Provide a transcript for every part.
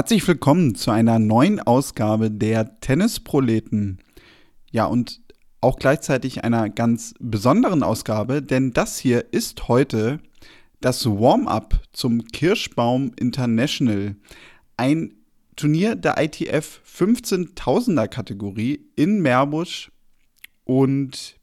Herzlich willkommen zu einer neuen Ausgabe der Tennisproleten. Ja, und auch gleichzeitig einer ganz besonderen Ausgabe, denn das hier ist heute das Warm-up zum Kirschbaum International. Ein Turnier der ITF 15.000er Kategorie in Meerbusch. Und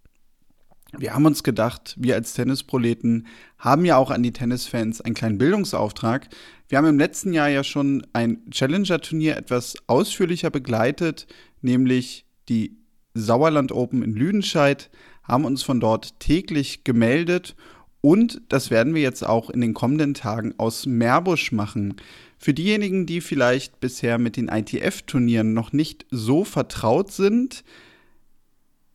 wir haben uns gedacht, wir als Tennisproleten haben ja auch an die Tennisfans einen kleinen Bildungsauftrag. Wir haben im letzten Jahr ja schon ein Challenger-Turnier etwas ausführlicher begleitet, nämlich die Sauerland Open in Lüdenscheid, haben uns von dort täglich gemeldet und das werden wir jetzt auch in den kommenden Tagen aus Meerbusch machen. Für diejenigen, die vielleicht bisher mit den ITF-Turnieren noch nicht so vertraut sind,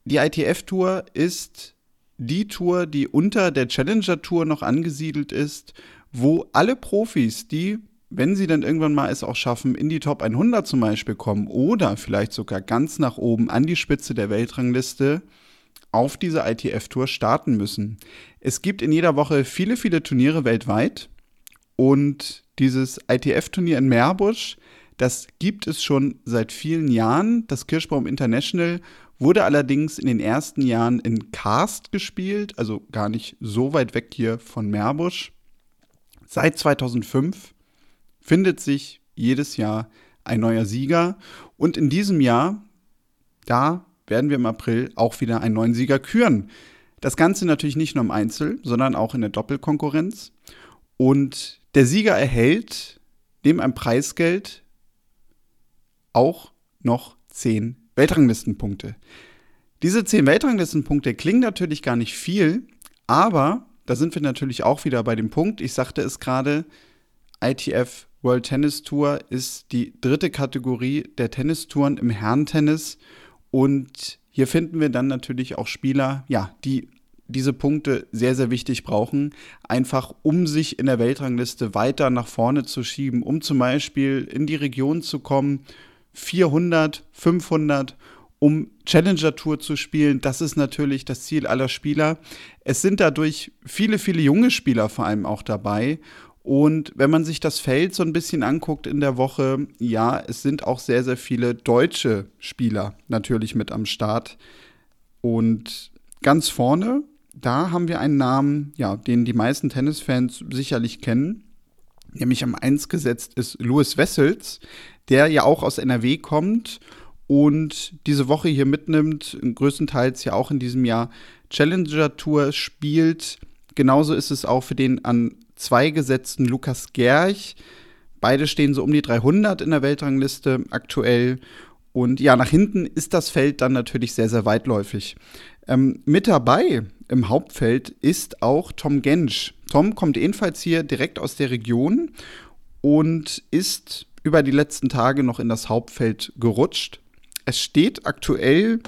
die ITF-Tour ist die Tour, die unter der Challenger Tour noch angesiedelt ist, wo alle Profis, die, wenn sie dann irgendwann mal es auch schaffen, in die Top 100 zum Beispiel kommen oder vielleicht sogar ganz nach oben an die Spitze der Weltrangliste, auf diese ITF-Tour starten müssen. Es gibt in jeder Woche viele, viele Turniere weltweit und dieses ITF-Turnier in Meerbusch, das gibt es schon seit vielen Jahren, das Kirschbaum International wurde allerdings in den ersten Jahren in Karst gespielt, also gar nicht so weit weg hier von Meerbusch. Seit 2005 findet sich jedes Jahr ein neuer Sieger und in diesem Jahr, da werden wir im April auch wieder einen neuen Sieger küren. Das Ganze natürlich nicht nur im Einzel, sondern auch in der Doppelkonkurrenz. Und der Sieger erhält neben einem Preisgeld auch noch 10 Weltranglistenpunkte. Diese 10 Weltranglistenpunkte klingen natürlich gar nicht viel, aber da sind wir natürlich auch wieder bei dem Punkt, ich sagte es gerade, ITF World Tennis Tour ist die dritte Kategorie der Tennistouren im Herrentennis und hier finden wir dann natürlich auch Spieler, ja, die diese Punkte sehr, sehr wichtig brauchen, einfach um sich in der Weltrangliste weiter nach vorne zu schieben, um zum Beispiel in die Region zu kommen, 400, 500, um Challenger Tour zu spielen. Das ist natürlich das Ziel aller Spieler. Es sind dadurch viele, viele junge Spieler vor allem auch dabei. Und wenn man sich das Feld so ein bisschen anguckt in der Woche, ja, es sind auch sehr, sehr viele deutsche Spieler natürlich mit am Start. Und ganz vorne, da haben wir einen Namen, ja, den die meisten Tennisfans sicherlich kennen. Nämlich am 1 gesetzt ist Louis Wessels, der ja auch aus NRW kommt und diese Woche hier mitnimmt, größtenteils ja auch in diesem Jahr Challenger Tour spielt. Genauso ist es auch für den an zwei gesetzten Lukas Gerch. Beide stehen so um die 300 in der Weltrangliste aktuell. Und ja, nach hinten ist das Feld dann natürlich sehr, sehr weitläufig. Ähm, mit dabei im Hauptfeld ist auch Tom Gensch. Tom kommt ebenfalls hier direkt aus der Region und ist über die letzten Tage noch in das Hauptfeld gerutscht. Es steht aktuell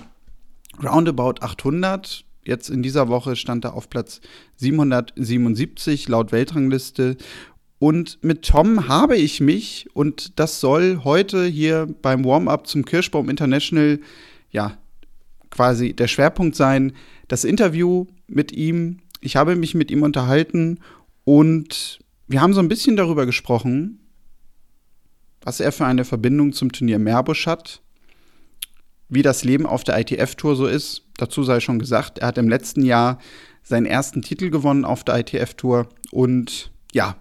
roundabout 800. Jetzt in dieser Woche stand er auf Platz 777 laut Weltrangliste. Und mit Tom habe ich mich, und das soll heute hier beim Warm-up zum Kirschbaum International, ja, quasi der Schwerpunkt sein, das Interview mit ihm. Ich habe mich mit ihm unterhalten und wir haben so ein bisschen darüber gesprochen, was er für eine Verbindung zum Turnier Meerbusch hat, wie das Leben auf der ITF-Tour so ist. Dazu sei schon gesagt, er hat im letzten Jahr seinen ersten Titel gewonnen auf der ITF-Tour und ja,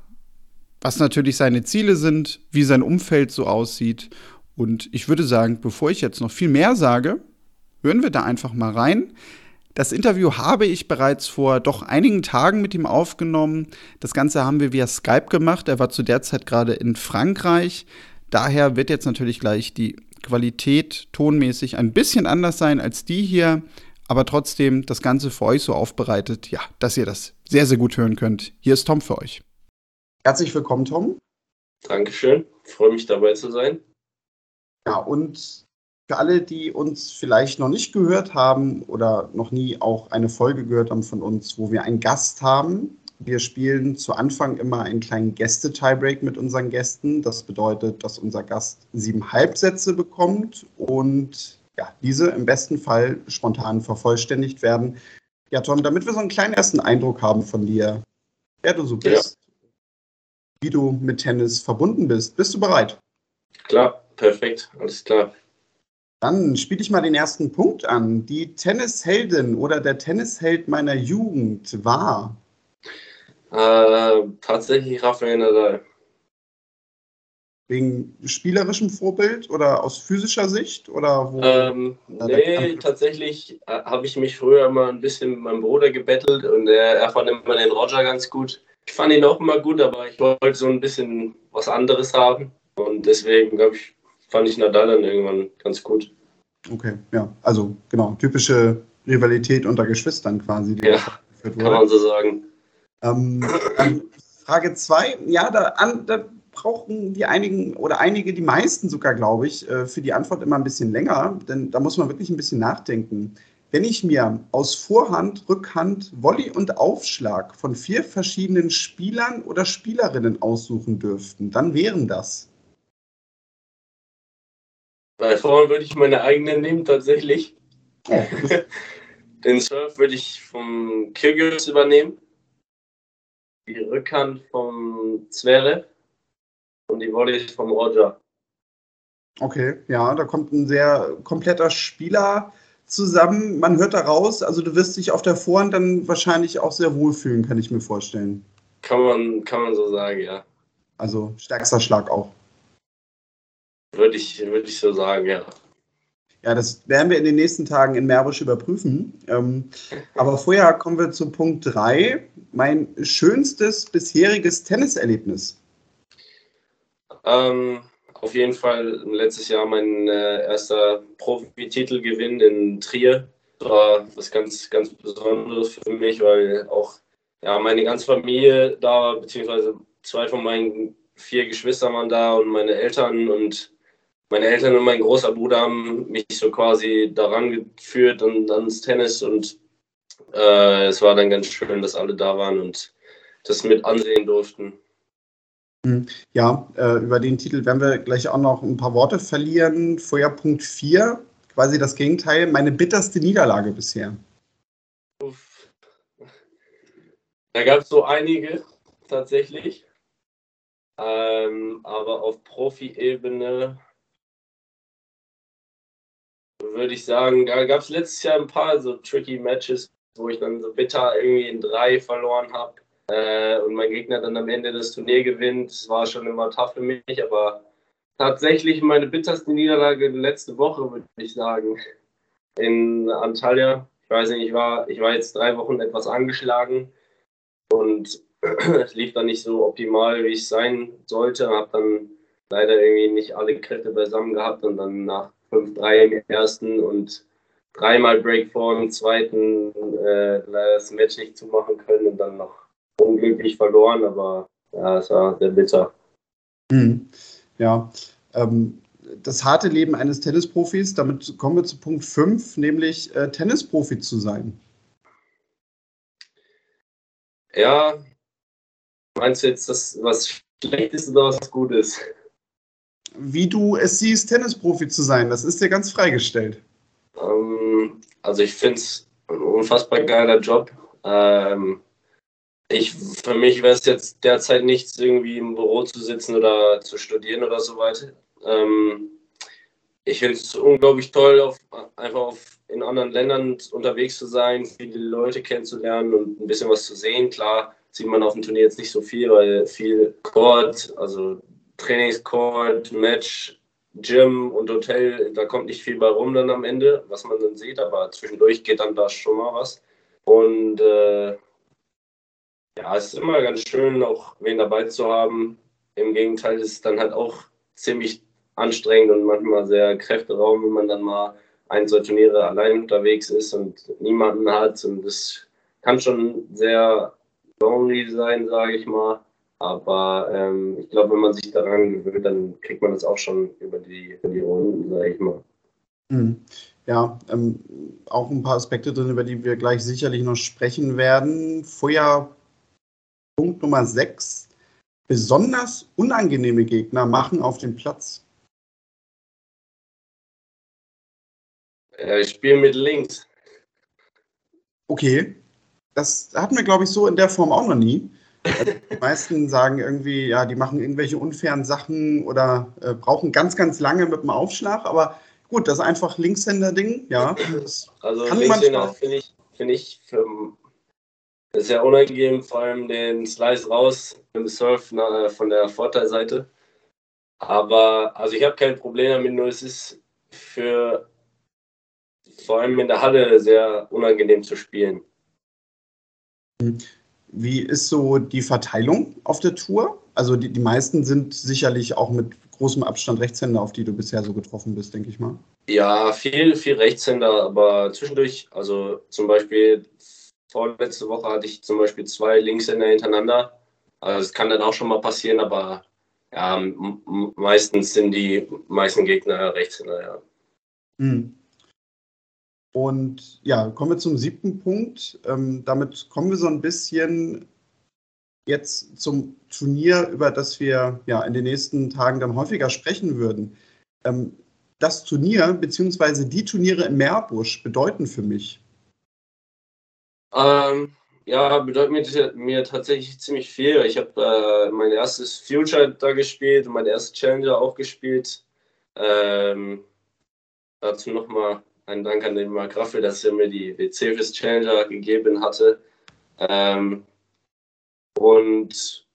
was natürlich seine Ziele sind, wie sein Umfeld so aussieht. Und ich würde sagen, bevor ich jetzt noch viel mehr sage, hören wir da einfach mal rein. Das Interview habe ich bereits vor doch einigen Tagen mit ihm aufgenommen. Das Ganze haben wir via Skype gemacht. Er war zu der Zeit gerade in Frankreich. Daher wird jetzt natürlich gleich die Qualität tonmäßig ein bisschen anders sein als die hier, aber trotzdem das Ganze für euch so aufbereitet, ja, dass ihr das sehr, sehr gut hören könnt. Hier ist Tom für euch. Herzlich willkommen, Tom. Dankeschön. Freue mich dabei zu sein. Ja, und für alle, die uns vielleicht noch nicht gehört haben oder noch nie auch eine Folge gehört haben von uns, wo wir einen Gast haben, wir spielen zu Anfang immer einen kleinen Gäste-Tiebreak mit unseren Gästen. Das bedeutet, dass unser Gast sieben Halbsätze bekommt und ja, diese im besten Fall spontan vervollständigt werden. Ja, Tom, damit wir so einen kleinen ersten Eindruck haben von dir, wer du so bist, ja. wie du mit Tennis verbunden bist, bist du bereit? Klar, perfekt, alles klar. Dann spiele ich mal den ersten Punkt an. Die Tennisheldin oder der Tennisheld meiner Jugend war. Äh, tatsächlich Rafael Nadal. Wegen spielerischem Vorbild oder aus physischer Sicht? Oder wo? Ähm, nee, tatsächlich äh, habe ich mich früher immer ein bisschen mit meinem Bruder gebettelt und er, er fand immer den Roger ganz gut. Ich fand ihn auch immer gut, aber ich wollte so ein bisschen was anderes haben. Und deswegen, glaube ich, fand ich Nadal dann irgendwann ganz gut. Okay, ja. Also genau, typische Rivalität unter Geschwistern quasi. ja, kann man so sagen. Ähm, Frage 2, ja, da, an, da brauchen die einigen oder einige, die meisten sogar, glaube ich, äh, für die Antwort immer ein bisschen länger, denn da muss man wirklich ein bisschen nachdenken. Wenn ich mir aus Vorhand, Rückhand, Volley und Aufschlag von vier verschiedenen Spielern oder Spielerinnen aussuchen dürften, dann wären das. Bei Vorhand würde ich meine eigenen nehmen, tatsächlich. Den Surf würde ich vom Kyrgios übernehmen. Die Rückhand vom Zverev und die Volley vom Roger. Okay, ja, da kommt ein sehr kompletter Spieler zusammen. Man hört daraus, also du wirst dich auf der Vorhand dann wahrscheinlich auch sehr wohlfühlen, kann ich mir vorstellen. Kann man, kann man so sagen, ja. Also stärkster Schlag auch. Würde ich, würde ich so sagen, ja. Ja, das werden wir in den nächsten Tagen in Merbisch überprüfen. Ähm, aber vorher kommen wir zu Punkt 3. Mein schönstes bisheriges Tenniserlebnis. Ähm, auf jeden Fall letztes Jahr mein äh, erster Profititelgewinn in Trier. Das war was ganz, ganz Besonderes für mich, weil auch ja, meine ganze Familie da, beziehungsweise zwei von meinen vier Geschwistern waren da und meine Eltern und meine Eltern und mein großer Bruder haben mich so quasi daran geführt und ans Tennis und äh, es war dann ganz schön, dass alle da waren und das mit ansehen durften. Hm. Ja, äh, über den Titel werden wir gleich auch noch ein paar Worte verlieren. Vorher Punkt 4, quasi das Gegenteil, meine bitterste Niederlage bisher. Uff. Da gab es so einige tatsächlich. Ähm, aber auf Profi-Ebene würde ich sagen, da gab es letztes Jahr ein paar so tricky Matches, wo ich dann so bitter irgendwie in drei verloren habe äh, und mein Gegner dann am Ende das Turnier gewinnt. Das war schon immer tough für mich, aber tatsächlich meine bitterste Niederlage letzte Woche, würde ich sagen, in Antalya. Ich weiß nicht, ich war, ich war jetzt drei Wochen etwas angeschlagen und es lief dann nicht so optimal, wie es sein sollte. Habe dann leider irgendwie nicht alle Kräfte beisammen gehabt und dann nach 5-3 im ersten und dreimal Break vor im zweiten äh, das Match nicht zumachen können und dann noch unglücklich verloren, aber ja, es war sehr bitter. Mhm. Ja, ähm, das harte Leben eines Tennisprofis, damit kommen wir zu Punkt 5, nämlich äh, Tennisprofi zu sein. Ja, meinst du jetzt das, was schlecht ist oder was gut ist? Wie du es siehst, Tennisprofi zu sein, das ist dir ganz freigestellt. Ähm, also ich finde es ein unfassbar geiler Job. Ähm, ich, für mich wäre es jetzt derzeit nichts, irgendwie im Büro zu sitzen oder zu studieren oder so weiter. Ähm, ich finde es unglaublich toll, auf, einfach auf, in anderen Ländern unterwegs zu sein, viele Leute kennenzulernen und ein bisschen was zu sehen. Klar sieht man auf dem Turnier jetzt nicht so viel, weil viel Court, also Trainingscourt, Match, Gym und Hotel, da kommt nicht viel bei rum dann am Ende, was man dann sieht, aber zwischendurch geht dann da schon mal was. Und äh, ja, es ist immer ganz schön, auch wen dabei zu haben. Im Gegenteil ist es dann halt auch ziemlich anstrengend und manchmal sehr kräfteraum, wenn man dann mal ein, zwei Turniere allein unterwegs ist und niemanden hat. Und das kann schon sehr lonely sein, sage ich mal. Aber ähm, ich glaube, wenn man sich daran gewöhnt, dann kriegt man das auch schon über die, über die Runden, sage ich mal. Mhm. Ja, ähm, auch ein paar Aspekte drin, über die wir gleich sicherlich noch sprechen werden. Vorher Punkt Nummer 6. Besonders unangenehme Gegner machen auf dem Platz. ich spiele mit links. Okay. Das hatten wir, glaube ich, so in der Form auch noch nie. Die meisten sagen irgendwie, ja, die machen irgendwelche unfairen Sachen oder äh, brauchen ganz, ganz lange mit dem Aufschlag, aber gut, das ist einfach Linkshänder-Ding, ja. Also Linkshänder finde ich, find ich für, sehr unangenehm, vor allem den Slice raus im Surf na, von der Vorteilseite. Aber also ich habe kein Problem damit, nur es ist für vor allem in der Halle sehr unangenehm zu spielen. Wie ist so die Verteilung auf der Tour? Also die, die meisten sind sicherlich auch mit großem Abstand Rechtshänder, auf die du bisher so getroffen bist, denke ich mal. Ja, viel, viel Rechtshänder, aber zwischendurch, also zum Beispiel vorletzte Woche hatte ich zum Beispiel zwei Linkshänder hintereinander. Also es kann dann auch schon mal passieren, aber ja, meistens sind die meisten Gegner Rechtshänder, ja. Mhm. Und ja, kommen wir zum siebten Punkt. Ähm, damit kommen wir so ein bisschen jetzt zum Turnier, über das wir ja in den nächsten Tagen dann häufiger sprechen würden. Ähm, das Turnier bzw. die Turniere im Meerbusch bedeuten für mich? Ähm, ja, bedeutet mir, mir, tatsächlich ziemlich viel. Ich habe äh, mein erstes Future da gespielt und mein erstes Challenger auch gespielt. Ähm, dazu nochmal ein Dank an den Mark Raffel, dass er mir die WC fürs Challenger gegeben hatte. Ähm, und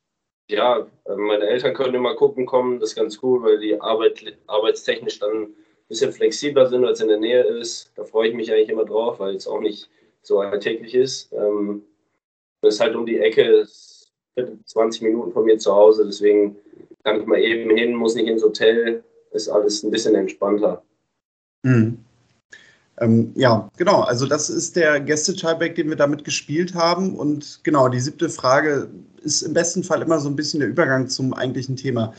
ja, meine Eltern können immer gucken kommen, das ist ganz cool, weil die Arbeit, arbeitstechnisch dann ein bisschen flexibler sind, als in der Nähe ist. Da freue ich mich eigentlich immer drauf, weil es auch nicht so alltäglich ist. Ähm, ist halt um die Ecke, 20 Minuten von mir zu Hause, deswegen kann ich mal eben hin, muss nicht ins Hotel, ist alles ein bisschen entspannter. Mhm. Ähm, ja, genau. Also das ist der Gäste-Tieback, den wir damit gespielt haben. Und genau, die siebte Frage ist im besten Fall immer so ein bisschen der Übergang zum eigentlichen Thema.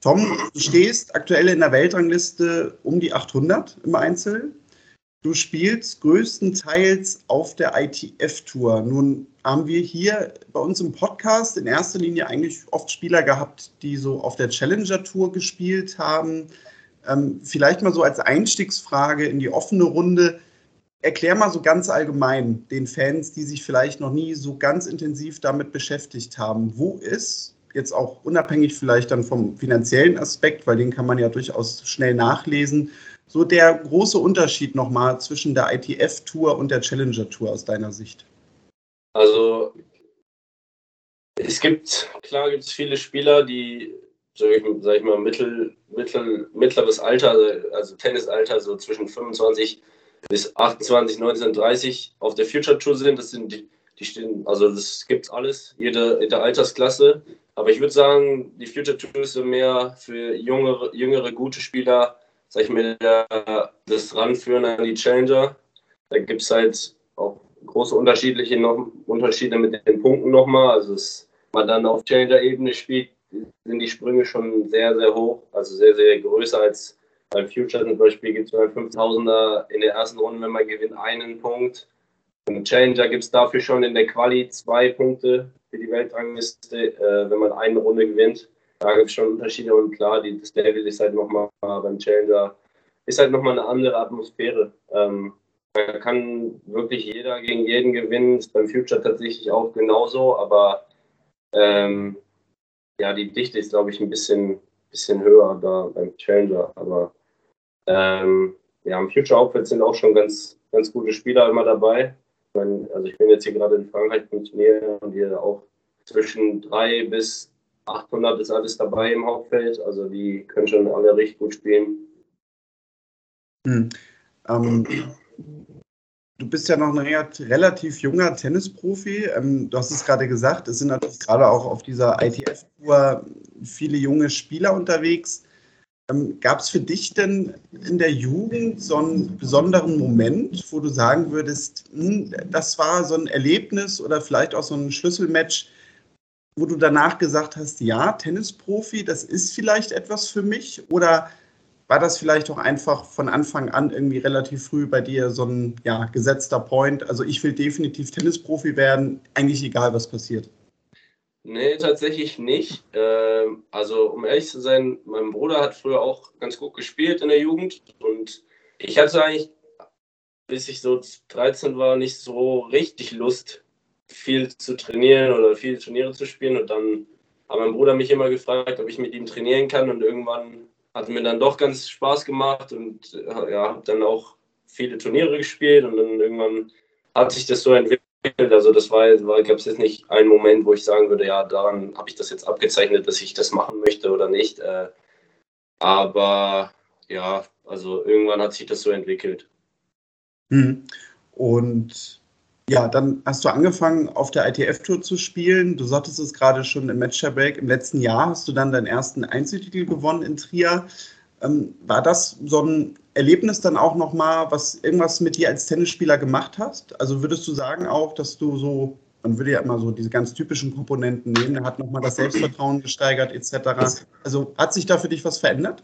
Tom, du stehst aktuell in der Weltrangliste um die 800 im Einzel. Du spielst größtenteils auf der ITF-Tour. Nun haben wir hier bei uns im Podcast in erster Linie eigentlich oft Spieler gehabt, die so auf der Challenger-Tour gespielt haben. Ähm, vielleicht mal so als Einstiegsfrage in die offene Runde. Erklär mal so ganz allgemein den Fans, die sich vielleicht noch nie so ganz intensiv damit beschäftigt haben, wo ist jetzt auch unabhängig vielleicht dann vom finanziellen Aspekt, weil den kann man ja durchaus schnell nachlesen, so der große Unterschied nochmal zwischen der ITF-Tour und der Challenger-Tour aus deiner Sicht? Also es gibt, klar gibt es viele Spieler, die ich, sag ich mal, mittel, mittel, mittleres Alter, also Tennisalter, so zwischen 25 bis 28, 19, 30 auf der Future Tour sind. Das sind die, die stehen, also das gibt alles, jede, jede Altersklasse. Aber ich würde sagen, die Future Tour ist mehr für jüngere, jüngere gute Spieler, sag ich mal, das Ranführen an die Challenger. Da gibt es halt auch große unterschiedliche noch, Unterschiede mit den Punkten nochmal. Also, dass man dann auf Challenger-Ebene spielt, sind die Sprünge schon sehr, sehr hoch, also sehr, sehr größer als beim Future zum Beispiel gibt es beim 5000er in der ersten Runde, wenn man gewinnt, einen Punkt. Im Challenger gibt es dafür schon in der Quali zwei Punkte für die Weltrangliste, äh, wenn man eine Runde gewinnt. Da gibt es schon Unterschiede und klar, die, das Level ist halt nochmal beim Challenger, ist halt nochmal eine andere Atmosphäre. Ähm, da kann wirklich jeder gegen jeden gewinnen, ist beim Future tatsächlich auch genauso, aber ähm, ja, die Dichte ist, glaube ich, ein bisschen, bisschen höher da beim Challenger. Aber ähm, ja, im Future Outfit sind auch schon ganz, ganz gute Spieler immer dabei. Ich meine, also ich bin jetzt hier gerade in Frankreich beim Turnier und hier auch zwischen 3 bis 800 ist alles dabei im Hauptfeld. Also die können schon alle richtig gut spielen. Hm. Ähm, Du bist ja noch ein relativ junger Tennisprofi. Ähm, du hast es gerade gesagt, es sind natürlich gerade auch auf dieser ITF-Tour viele junge Spieler unterwegs. Ähm, Gab es für dich denn in der Jugend so einen besonderen Moment, wo du sagen würdest, hm, das war so ein Erlebnis oder vielleicht auch so ein Schlüsselmatch, wo du danach gesagt hast, ja, Tennisprofi, das ist vielleicht etwas für mich? Oder war das vielleicht auch einfach von Anfang an irgendwie relativ früh bei dir so ein ja, gesetzter Point? Also ich will definitiv Tennisprofi werden, eigentlich egal, was passiert. Nee, tatsächlich nicht. Ähm, also um ehrlich zu sein, mein Bruder hat früher auch ganz gut gespielt in der Jugend und ich hatte eigentlich, bis ich so 13 war, nicht so richtig Lust, viel zu trainieren oder viele Turniere zu spielen. Und dann hat mein Bruder mich immer gefragt, ob ich mit ihm trainieren kann. Und irgendwann hat mir dann doch ganz Spaß gemacht und ja, habe dann auch viele Turniere gespielt. Und dann irgendwann hat sich das so entwickelt. Also das war, war gab es jetzt nicht einen Moment, wo ich sagen würde, ja, daran habe ich das jetzt abgezeichnet, dass ich das machen möchte oder nicht. Äh, aber ja, also irgendwann hat sich das so entwickelt. Hm. Und ja, dann hast du angefangen, auf der ITF-Tour zu spielen. Du sagtest es gerade schon im Match Break. Im letzten Jahr hast du dann deinen ersten Einzeltitel gewonnen in Trier. Ähm, war das so ein Erlebnis dann auch nochmal, was irgendwas mit dir als Tennisspieler gemacht hast? Also würdest du sagen auch, dass du so, man würde ja immer so diese ganz typischen Komponenten nehmen, der hat nochmal das Selbstvertrauen gesteigert etc. Also hat sich da für dich was verändert?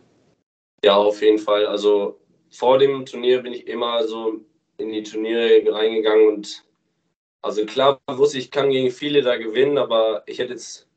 Ja, auf jeden Fall. Also vor dem Turnier bin ich immer so in die Turniere reingegangen und also klar wusste ich, kann gegen viele da gewinnen, aber ich hätte jetzt,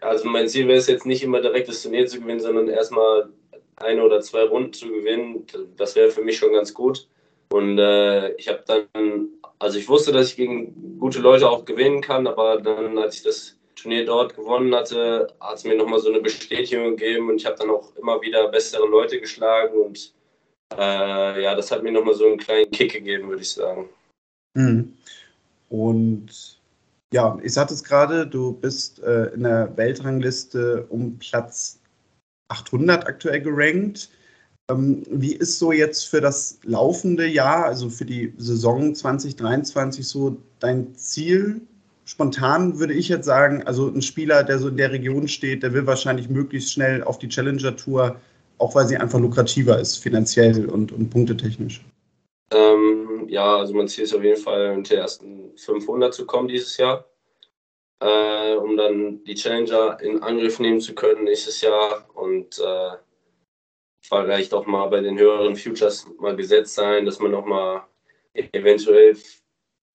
also mein Ziel wäre es jetzt nicht immer direkt das Turnier zu gewinnen, sondern erstmal eine oder zwei Runden zu gewinnen. Das wäre für mich schon ganz gut. Und äh, ich habe dann, also ich wusste, dass ich gegen gute Leute auch gewinnen kann, aber dann, als ich das Turnier dort gewonnen hatte, hat es mir nochmal so eine Bestätigung gegeben und ich habe dann auch immer wieder bessere Leute geschlagen und äh, ja, das hat mir nochmal so einen kleinen Kick gegeben, würde ich sagen. Mhm. Und ja, ich sagte es gerade, du bist äh, in der Weltrangliste um Platz 800 aktuell gerankt. Ähm, wie ist so jetzt für das laufende Jahr, also für die Saison 2023, so dein Ziel? Spontan würde ich jetzt sagen, also ein Spieler, der so in der Region steht, der will wahrscheinlich möglichst schnell auf die Challenger Tour, auch weil sie einfach lukrativer ist, finanziell und, und punktetechnisch. Ähm, ja, also mein Ziel ist auf jeden Fall, unter die ersten 500 zu kommen dieses Jahr, äh, um dann die Challenger in Angriff nehmen zu können nächstes Jahr. Und äh, vielleicht auch mal bei den höheren Futures mal gesetzt sein, dass man nochmal eventuell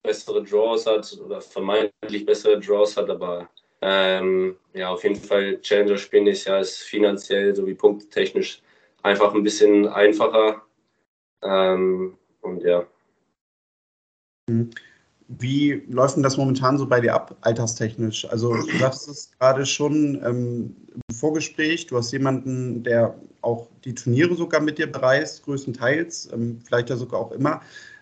bessere Draws hat oder vermeintlich bessere Draws hat, aber ähm, ja, auf jeden Fall Challenger spielen ist ja ist finanziell sowie punktetechnisch einfach ein bisschen einfacher. Ähm, und ja. Mhm. Wie läuft denn das momentan so bei dir ab, alterstechnisch? Also du sagst es gerade schon ähm, im Vorgespräch, du hast jemanden, der auch die Turniere sogar mit dir bereist, größtenteils, ähm, vielleicht ja sogar auch immer.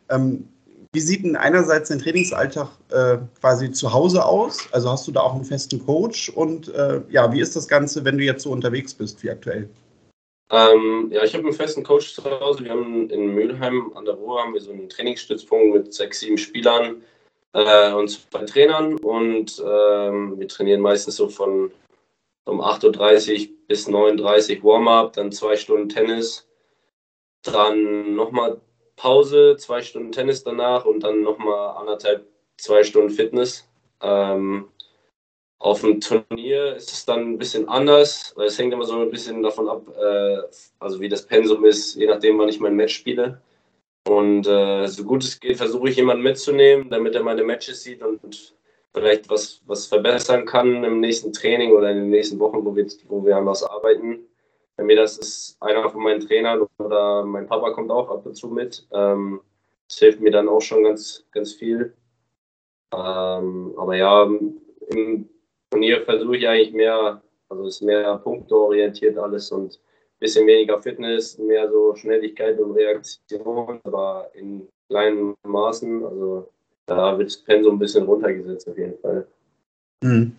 Ähm, wie sieht denn einerseits dein Trainingsalltag äh, quasi zu Hause aus? Also hast du da auch einen festen Coach? Und äh, ja, wie ist das Ganze, wenn du jetzt so unterwegs bist wie aktuell? Ähm, ja, ich habe einen festen Coach zu Hause. Wir haben in Mülheim an der Ruhr haben wir so einen Trainingsstützpunkt mit sechs, sieben Spielern äh, und zwei Trainern. Und ähm, wir trainieren meistens so von um 8.30 Uhr bis 9.30 Uhr Warm-up, dann zwei Stunden Tennis, dann nochmal Pause, zwei Stunden Tennis danach und dann nochmal anderthalb, zwei Stunden Fitness. Ähm, auf dem Turnier ist es dann ein bisschen anders, weil es hängt immer so ein bisschen davon ab, äh, also wie das Pensum ist, je nachdem, wann ich mein Match spiele. Und äh, so gut es geht, versuche ich jemanden mitzunehmen, damit er meine Matches sieht und vielleicht was, was verbessern kann im nächsten Training oder in den nächsten Wochen, wo wir, wo wir an was arbeiten. Bei mir das ist einer von meinen Trainern oder mein Papa kommt auch ab und zu mit. Ähm, das hilft mir dann auch schon ganz, ganz viel. Ähm, aber ja, im Turnier versuche ich eigentlich mehr, also es ist mehr punkteorientiert alles und ein bisschen weniger Fitness, mehr so Schnelligkeit und Reaktion, aber in kleinen Maßen. Also da wird das Pensum ein bisschen runtergesetzt auf jeden Fall. Mhm.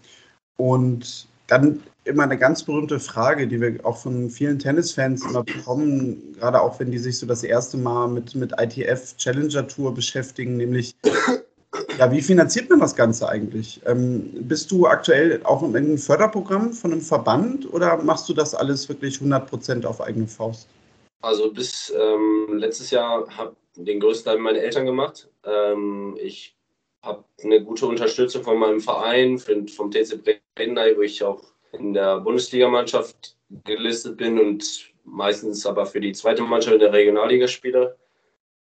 Und dann immer eine ganz berühmte Frage, die wir auch von vielen Tennisfans immer bekommen, gerade auch wenn die sich so das erste Mal mit, mit ITF Challenger Tour beschäftigen, nämlich ja, wie finanziert man das Ganze eigentlich? Ähm, bist du aktuell auch in irgendeinem Förderprogramm von einem Verband oder machst du das alles wirklich 100% auf eigene Faust? Also bis ähm, letztes Jahr habe den größten Teil meine Eltern gemacht. Ähm, ich habe eine gute Unterstützung von meinem Verein, vom TC Brennay, wo ich auch in der Bundesligamannschaft gelistet bin und meistens aber für die zweite Mannschaft in der Regionalliga spiele.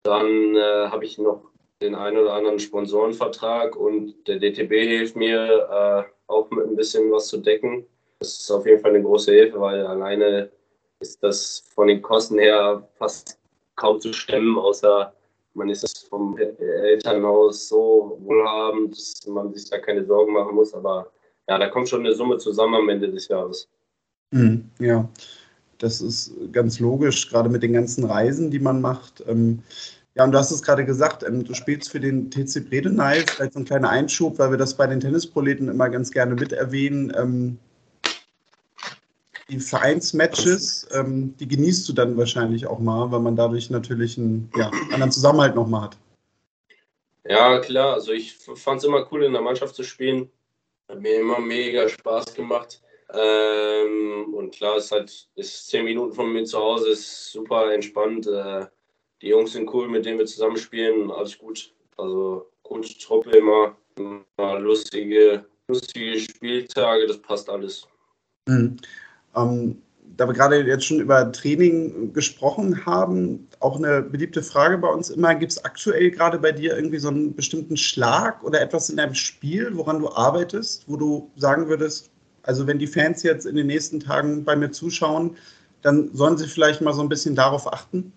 Dann äh, habe ich noch den einen oder anderen Sponsorenvertrag und der DTB hilft mir äh, auch mit ein bisschen was zu decken. Das ist auf jeden Fall eine große Hilfe, weil alleine ist das von den Kosten her fast kaum zu stemmen, außer man ist vom Elternhaus so wohlhabend, dass man sich da keine Sorgen machen muss. Aber ja, da kommt schon eine Summe zusammen am Ende des Jahres. Mhm, ja, das ist ganz logisch, gerade mit den ganzen Reisen, die man macht. Ähm, ja, und du hast es gerade gesagt, ähm, du spielst für den TC Bredeney, vielleicht so ein kleiner Einschub, weil wir das bei den Tennisproleten immer ganz gerne mit erwähnen. Ähm, die Vereinsmatches, ähm, die genießt du dann wahrscheinlich auch mal, weil man dadurch natürlich einen ja, anderen Zusammenhalt nochmal hat. Ja, klar. Also ich fand es immer cool, in der Mannschaft zu spielen. Hat mir immer mega Spaß gemacht. Ähm, und klar, es ist halt ist zehn Minuten von mir zu Hause, ist super entspannt. Äh, die Jungs sind cool, mit denen wir zusammen spielen. Alles gut. Also gute Truppe immer, immer lustige, lustige Spieltage, das passt alles. Mhm. Ähm, da wir gerade jetzt schon über Training gesprochen haben, auch eine beliebte Frage bei uns immer, gibt es aktuell gerade bei dir irgendwie so einen bestimmten Schlag oder etwas in deinem Spiel, woran du arbeitest, wo du sagen würdest, also wenn die Fans jetzt in den nächsten Tagen bei mir zuschauen, dann sollen sie vielleicht mal so ein bisschen darauf achten?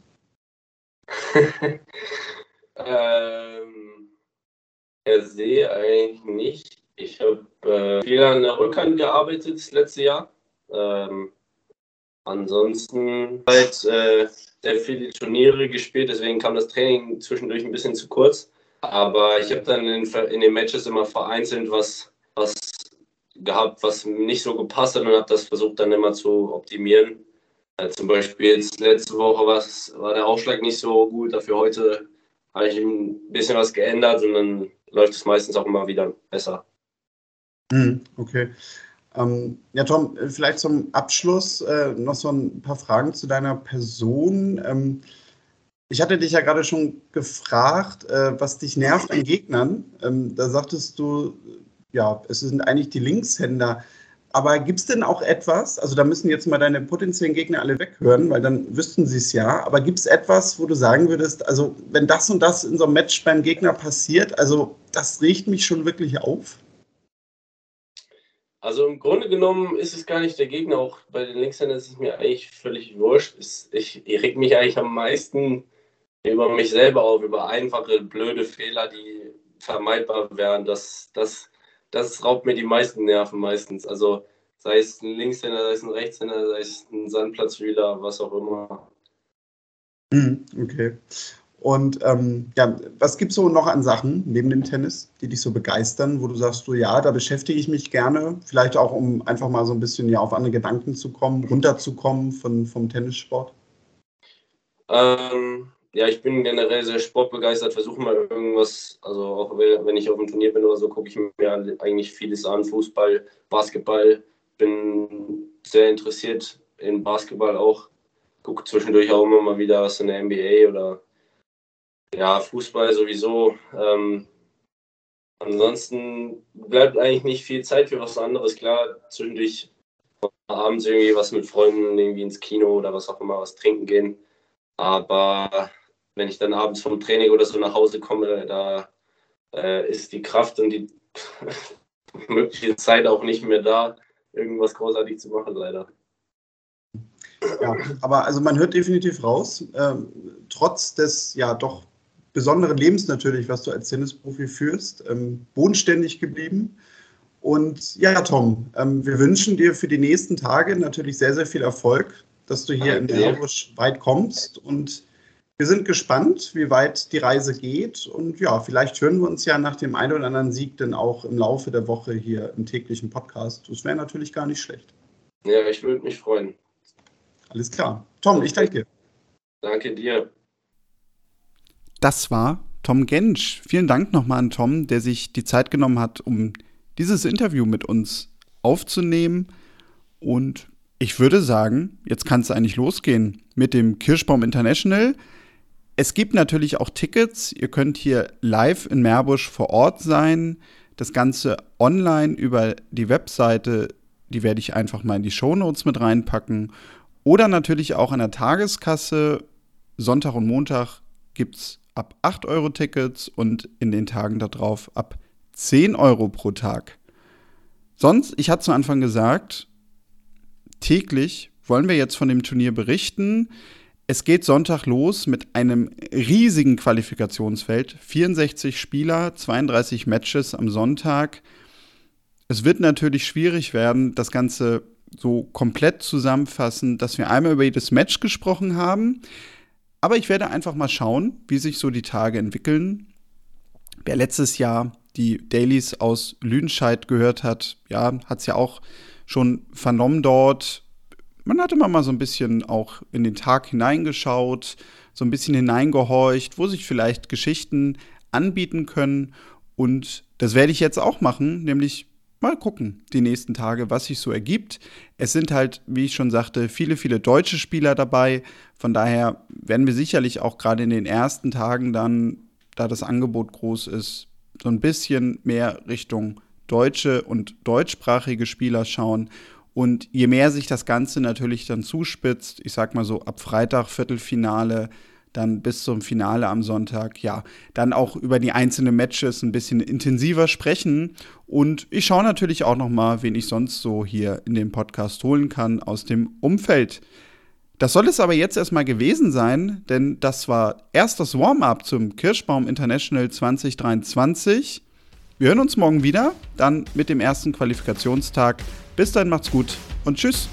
ähm, per se eigentlich nicht. Ich habe äh, viel an der Rückhand gearbeitet das letzte Jahr ähm, ansonsten halt äh, sehr viele Turniere gespielt, deswegen kam das Training zwischendurch ein bisschen zu kurz. Aber ich habe dann in, in, den Matches immer vereinzelt was, was gehabt, was nicht so gepasst hat und habe das versucht dann immer zu optimieren. Äh, zum Beispiel jetzt letzte Woche war der Aufschlag nicht so gut, dafür heute habe ich ein bisschen was geändert und dann läuft es meistens auch immer wieder besser. Hm, okay. Ähm, ja, Tom, vielleicht zum Abschluss äh, noch so ein paar Fragen zu deiner Person. Ähm, ich hatte dich ja gerade schon gefragt, äh, was dich nervt an Gegnern. Ähm, da sagtest du, ja, es sind eigentlich die Linkshänder. Aber gibt es denn auch etwas, also da müssen jetzt mal deine potenziellen Gegner alle weghören, weil dann wüssten sie es ja, aber gibt es etwas, wo du sagen würdest, also wenn das und das in so einem Match beim Gegner passiert, also das riecht mich schon wirklich auf? Also im Grunde genommen ist es gar nicht der Gegner, auch bei den Linkshändern ist es mir eigentlich völlig wurscht. Ich, ich reg mich eigentlich am meisten über mich selber auf, über einfache, blöde Fehler, die vermeidbar wären. Das, das, das raubt mir die meisten Nerven meistens. Also sei es ein Linkshänder, sei es ein Rechtshänder, sei es ein Sandplatzwieler, was auch immer. Mhm, okay. Und ähm, ja, was gibt es so noch an Sachen neben dem Tennis, die dich so begeistern, wo du sagst, so ja, da beschäftige ich mich gerne, vielleicht auch, um einfach mal so ein bisschen ja auf andere Gedanken zu kommen, runterzukommen von, vom Tennissport? Ähm, ja, ich bin generell sehr sportbegeistert, versuche mal irgendwas, also auch wenn ich auf dem Turnier bin oder so, gucke ich mir eigentlich vieles an, Fußball, Basketball, bin sehr interessiert in Basketball auch, gucke zwischendurch auch immer mal wieder was in der NBA oder ja, Fußball sowieso. Ähm, ansonsten bleibt eigentlich nicht viel Zeit für was anderes. Klar, zwischendurch abends irgendwie was mit Freunden, irgendwie ins Kino oder was auch immer, was trinken gehen. Aber wenn ich dann abends vom Training oder so nach Hause komme, da äh, ist die Kraft und die mögliche Zeit auch nicht mehr da, irgendwas großartig zu machen, leider. Ja, aber also man hört definitiv raus, ähm, trotz des ja doch besonderen Lebens natürlich, was du als Tennisprofi führst, ähm, bodenständig geblieben. Und ja, Tom, ähm, wir wünschen dir für die nächsten Tage natürlich sehr, sehr viel Erfolg, dass du hier Danke. in Meerbusch weit kommst. Und wir sind gespannt, wie weit die Reise geht. Und ja, vielleicht hören wir uns ja nach dem einen oder anderen Sieg dann auch im Laufe der Woche hier im täglichen Podcast. Das wäre natürlich gar nicht schlecht. Ja, ich würde mich freuen. Alles klar. Tom, ich danke dir. Danke dir. Das war Tom Gensch. Vielen Dank nochmal an Tom, der sich die Zeit genommen hat, um dieses Interview mit uns aufzunehmen. Und ich würde sagen, jetzt kann es eigentlich losgehen mit dem Kirschbaum International. Es gibt natürlich auch Tickets. Ihr könnt hier live in Meerbusch vor Ort sein. Das Ganze online über die Webseite, die werde ich einfach mal in die Shownotes mit reinpacken. Oder natürlich auch an der Tageskasse. Sonntag und Montag gibt es ab 8 Euro Tickets und in den Tagen darauf ab 10 Euro pro Tag. Sonst, ich hatte zu Anfang gesagt, täglich wollen wir jetzt von dem Turnier berichten. Es geht Sonntag los mit einem riesigen Qualifikationsfeld. 64 Spieler, 32 Matches am Sonntag. Es wird natürlich schwierig werden, das Ganze so komplett zusammenfassen, dass wir einmal über jedes Match gesprochen haben. Aber ich werde einfach mal schauen, wie sich so die Tage entwickeln. Wer letztes Jahr die Dailies aus Lüdenscheid gehört hat, ja, hat es ja auch schon vernommen dort man hat immer mal so ein bisschen auch in den Tag hineingeschaut, so ein bisschen hineingehorcht, wo sich vielleicht Geschichten anbieten können. Und das werde ich jetzt auch machen, nämlich mal gucken, die nächsten Tage, was sich so ergibt. Es sind halt, wie ich schon sagte, viele, viele deutsche Spieler dabei. Von daher werden wir sicherlich auch gerade in den ersten Tagen dann, da das Angebot groß ist, so ein bisschen mehr Richtung deutsche und deutschsprachige Spieler schauen und je mehr sich das Ganze natürlich dann zuspitzt, ich sag mal so ab Freitag, Viertelfinale, dann bis zum Finale am Sonntag, ja, dann auch über die einzelnen Matches ein bisschen intensiver sprechen. Und ich schaue natürlich auch noch mal, wen ich sonst so hier in dem Podcast holen kann aus dem Umfeld. Das soll es aber jetzt erstmal gewesen sein, denn das war erst das Warm-up zum Kirschbaum International 2023. Wir hören uns morgen wieder, dann mit dem ersten Qualifikationstag. Bis dann, macht's gut und tschüss.